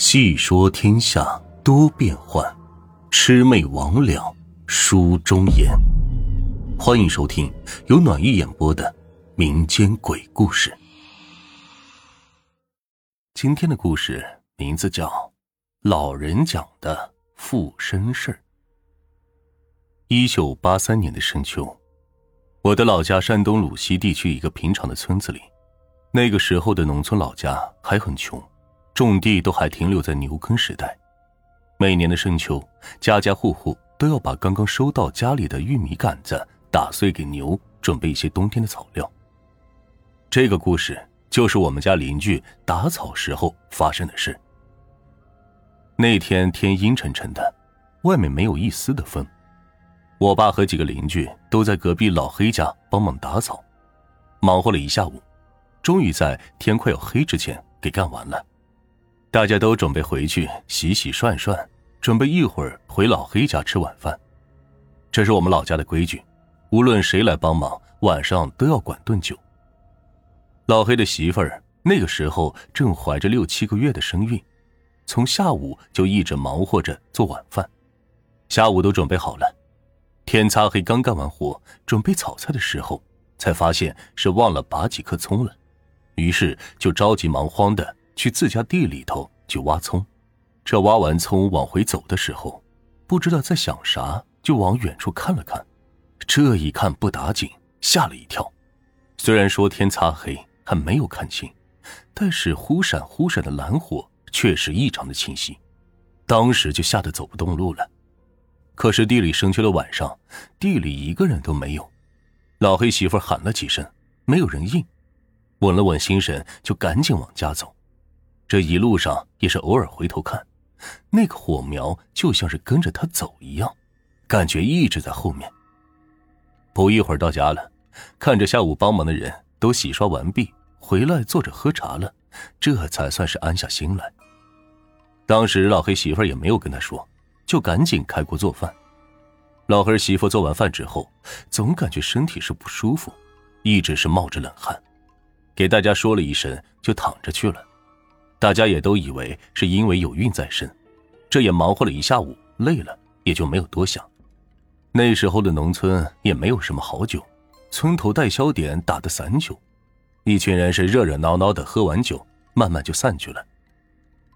细说天下多变幻，魑魅魍魉书中言。欢迎收听由暖玉演播的民间鬼故事。今天的故事名字叫《老人讲的附身事儿一九八三年的深秋，我的老家山东鲁西地区一个平常的村子里，那个时候的农村老家还很穷。种地都还停留在牛耕时代，每年的深秋，家家户户都要把刚刚收到家里的玉米杆子打碎给牛，准备一些冬天的草料。这个故事就是我们家邻居打草时候发生的事。那天天阴沉沉的，外面没有一丝的风，我爸和几个邻居都在隔壁老黑家帮忙打草，忙活了一下午，终于在天快要黑之前给干完了。大家都准备回去洗洗涮涮，准备一会儿回老黑家吃晚饭。这是我们老家的规矩，无论谁来帮忙，晚上都要管顿酒。老黑的媳妇儿那个时候正怀着六七个月的身孕，从下午就一直忙活着做晚饭。下午都准备好了，天擦黑刚干完活，准备炒菜的时候，才发现是忘了拔几颗葱了，于是就着急忙慌的。去自家地里头去挖葱，这挖完葱往回走的时候，不知道在想啥，就往远处看了看。这一看不打紧，吓了一跳。虽然说天擦黑还没有看清，但是忽闪忽闪的蓝火确实异常的清晰。当时就吓得走不动路了。可是地里深秋的晚上，地里一个人都没有。老黑媳妇喊了几声，没有人应。稳了稳心神，就赶紧往家走。这一路上也是偶尔回头看，那个火苗就像是跟着他走一样，感觉一直在后面。不一会儿到家了，看着下午帮忙的人都洗刷完毕回来坐着喝茶了，这才算是安下心来。当时老黑媳妇也没有跟他说，就赶紧开锅做饭。老黑媳妇做完饭之后，总感觉身体是不舒服，一直是冒着冷汗，给大家说了一声，就躺着去了。大家也都以为是因为有孕在身，这也忙活了一下午，累了也就没有多想。那时候的农村也没有什么好酒，村头代销点打的散酒，一群人是热热闹闹的喝完酒，慢慢就散去了。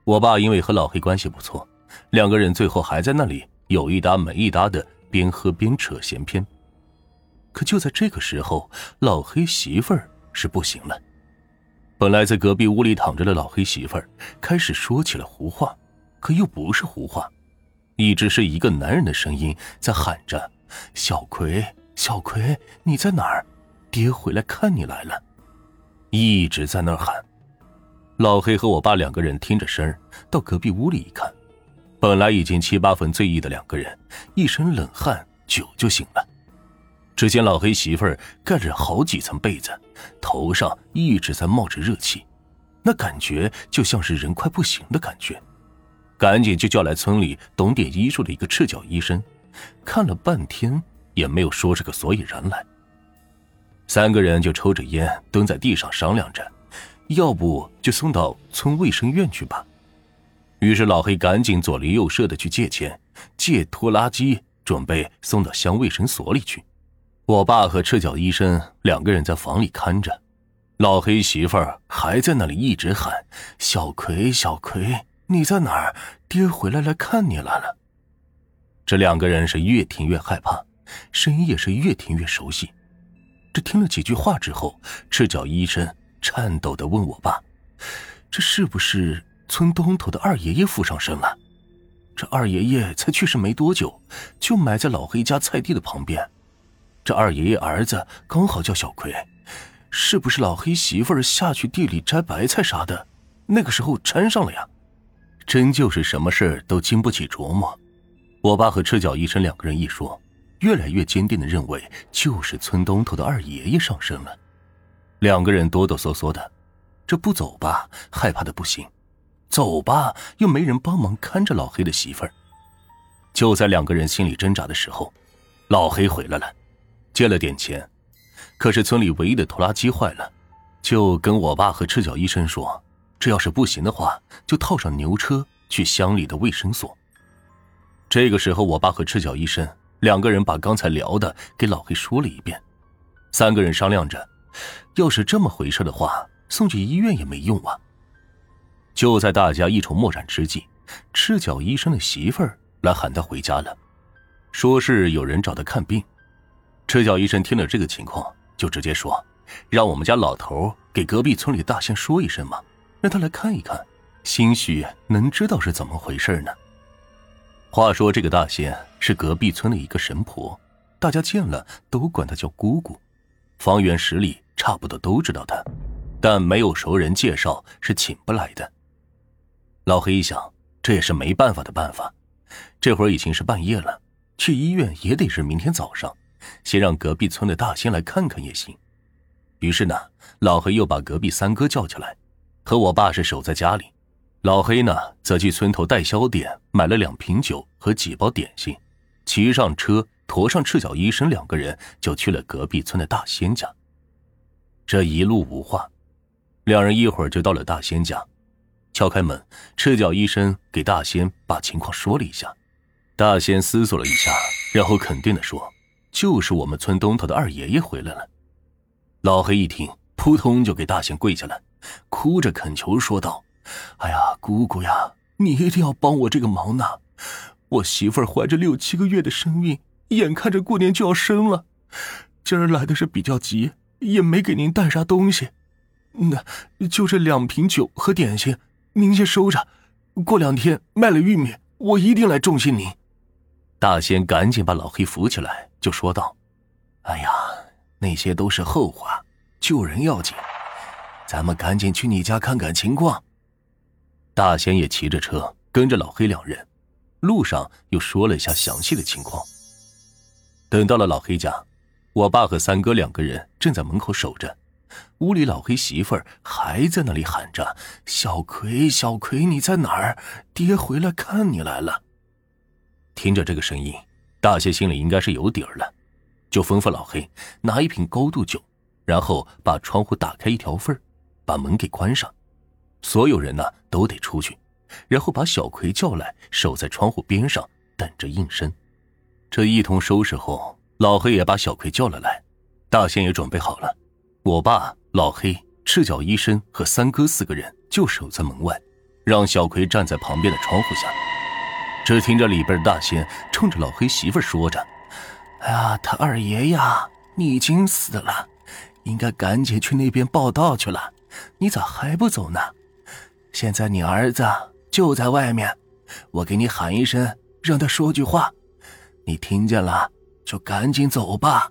我爸因为和老黑关系不错，两个人最后还在那里有一搭没一搭的边喝边扯闲篇。可就在这个时候，老黑媳妇儿是不行了。本来在隔壁屋里躺着的老黑媳妇儿开始说起了胡话，可又不是胡话，一直是一个男人的声音在喊着：“小葵，小葵，你在哪儿？爹回来看你来了。”一直在那儿喊。老黑和我爸两个人听着声到隔壁屋里一看，本来已经七八分醉意的两个人，一身冷汗，酒就醒了。只见老黑媳妇儿盖着好几层被子，头上一直在冒着热气，那感觉就像是人快不行的感觉。赶紧就叫来村里懂点医术的一个赤脚医生，看了半天也没有说出个所以然来。三个人就抽着烟蹲在地上商量着，要不就送到村卫生院去吧。于是老黑赶紧左邻右舍的去借钱，借拖拉机，准备送到乡卫生所里去。我爸和赤脚医生两个人在房里看着，老黑媳妇儿还在那里一直喊：“小葵，小葵，你在哪儿？爹回来来看你来了。”这两个人是越听越害怕，声音也是越听越熟悉。这听了几句话之后，赤脚医生颤抖的问我爸：“这是不是村东头的二爷爷附上身了？这二爷爷才去世没多久，就埋在老黑家菜地的旁边。”这二爷爷儿子刚好叫小葵，是不是老黑媳妇儿下去地里摘白菜啥的，那个时候掺上了呀？真就是什么事都经不起琢磨。我爸和赤脚医生两个人一说，越来越坚定的认为就是村东头的二爷爷上身了。两个人哆哆嗦嗦的，这不走吧，害怕的不行；走吧，又没人帮忙看着老黑的媳妇儿。就在两个人心里挣扎的时候，老黑回来了。借了点钱，可是村里唯一的拖拉机坏了，就跟我爸和赤脚医生说，这要是不行的话，就套上牛车去乡里的卫生所。这个时候，我爸和赤脚医生两个人把刚才聊的给老黑说了一遍。三个人商量着，要是这么回事的话，送去医院也没用啊。就在大家一筹莫展之际，赤脚医生的媳妇儿来喊他回家了，说是有人找他看病。赤脚医生听了这个情况，就直接说：“让我们家老头给隔壁村里大仙说一声嘛，让他来看一看，兴许能知道是怎么回事呢。”话说这个大仙是隔壁村的一个神婆，大家见了都管她叫姑姑。方圆十里差不多都知道他，但没有熟人介绍是请不来的。老黑一想，这也是没办法的办法。这会儿已经是半夜了，去医院也得是明天早上，先让隔壁村的大仙来看看也行。于是呢，老黑又把隔壁三哥叫起来，和我爸是守在家里，老黑呢则去村头代销点买了两瓶酒和几包点心，骑上车。驮上赤脚医生两个人就去了隔壁村的大仙家。这一路无话，两人一会儿就到了大仙家，敲开门，赤脚医生给大仙把情况说了一下。大仙思索了一下，然后肯定的说：“就是我们村东头的二爷爷回来了。”老黑一听，扑通就给大仙跪下了，哭着恳求说道：“哎呀，姑姑呀，你一定要帮我这个忙呐！我媳妇儿怀着六七个月的身孕。”眼看着过年就要生了，今儿来的是比较急，也没给您带啥东西，那就这两瓶酒和点心，您先收着。过两天卖了玉米，我一定来重谢您。大仙赶紧把老黑扶起来，就说道：“哎呀，那些都是后话，救人要紧，咱们赶紧去你家看看情况。”大仙也骑着车跟着老黑两人，路上又说了一下详细的情况。等到了老黑家，我爸和三哥两个人正在门口守着。屋里老黑媳妇儿还在那里喊着：“小葵，小葵，你在哪儿？爹回来看你来了。”听着这个声音，大仙心里应该是有底儿了，就吩咐老黑拿一瓶高度酒，然后把窗户打开一条缝把门给关上。所有人呢都得出去，然后把小葵叫来，守在窗户边上等着应声。这一通收拾后，老黑也把小葵叫了来，大仙也准备好了。我爸、老黑、赤脚医生和三哥四个人就守在门外，让小葵站在旁边的窗户下。只听着里边的大仙冲着老黑媳妇说着：“哎呀，他二爷呀，你已经死了，应该赶紧去那边报道去了。你咋还不走呢？现在你儿子就在外面，我给你喊一声，让他说句话。”你听见了，就赶紧走吧，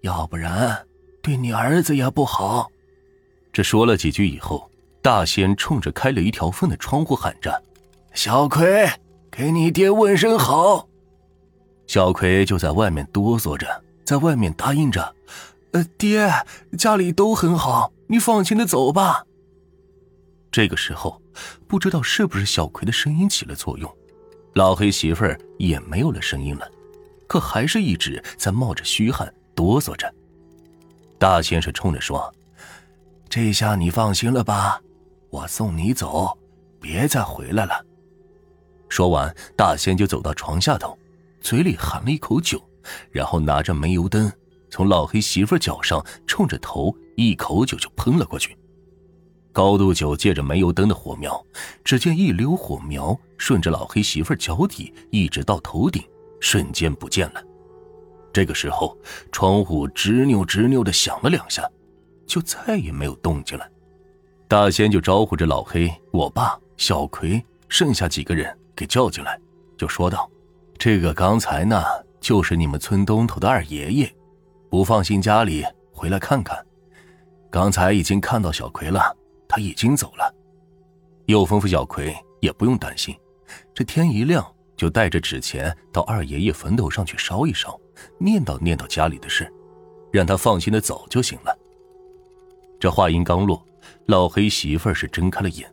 要不然对你儿子也不好。这说了几句以后，大仙冲着开了一条缝的窗户喊着：“小葵，给你爹问声好。”小葵就在外面哆嗦着，在外面答应着：“呃，爹，家里都很好，你放心的走吧。”这个时候，不知道是不是小葵的声音起了作用。老黑媳妇儿也没有了声音了，可还是一直在冒着虚汗哆嗦着。大先生冲着说：“这下你放心了吧？我送你走，别再回来了。”说完，大仙就走到床下头，嘴里含了一口酒，然后拿着煤油灯，从老黑媳妇脚上冲着头一口酒就喷了过去。高度酒借着煤油灯的火苗，只见一溜火苗顺着老黑媳妇脚底一直到头顶，瞬间不见了。这个时候，窗户吱扭吱扭的响了两下，就再也没有动静了。大仙就招呼着老黑、我爸、小葵，剩下几个人给叫进来，就说道：“这个刚才呢，就是你们村东头的二爷爷，不放心家里，回来看看。刚才已经看到小葵了。”他已经走了，又吩咐小葵也不用担心，这天一亮就带着纸钱到二爷爷坟头上去烧一烧，念叨念叨家里的事，让他放心的走就行了。这话音刚落，老黑媳妇儿是睁开了眼，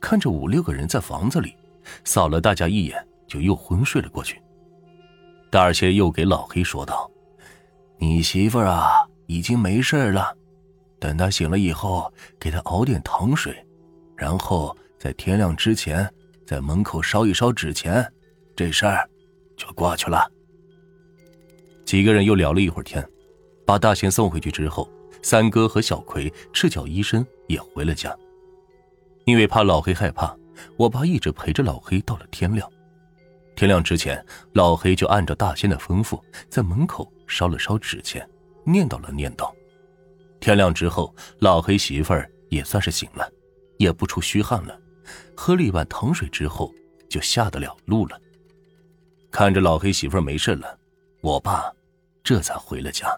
看着五六个人在房子里，扫了大家一眼，就又昏睡了过去。大仙又给老黑说道：“你媳妇儿啊，已经没事了。”等她醒了以后，给她熬点糖水，然后在天亮之前在门口烧一烧纸钱，这事儿就过去了。几个人又聊了一会儿天，把大贤送回去之后，三哥和小葵赤脚医生也回了家。因为怕老黑害怕，我爸一直陪着老黑到了天亮。天亮之前，老黑就按照大仙的吩咐，在门口烧了烧纸钱，念叨了念叨。天亮之后，老黑媳妇儿也算是醒了，也不出虚汗了。喝了一碗糖水之后，就下得了路了。看着老黑媳妇儿没事了，我爸这才回了家。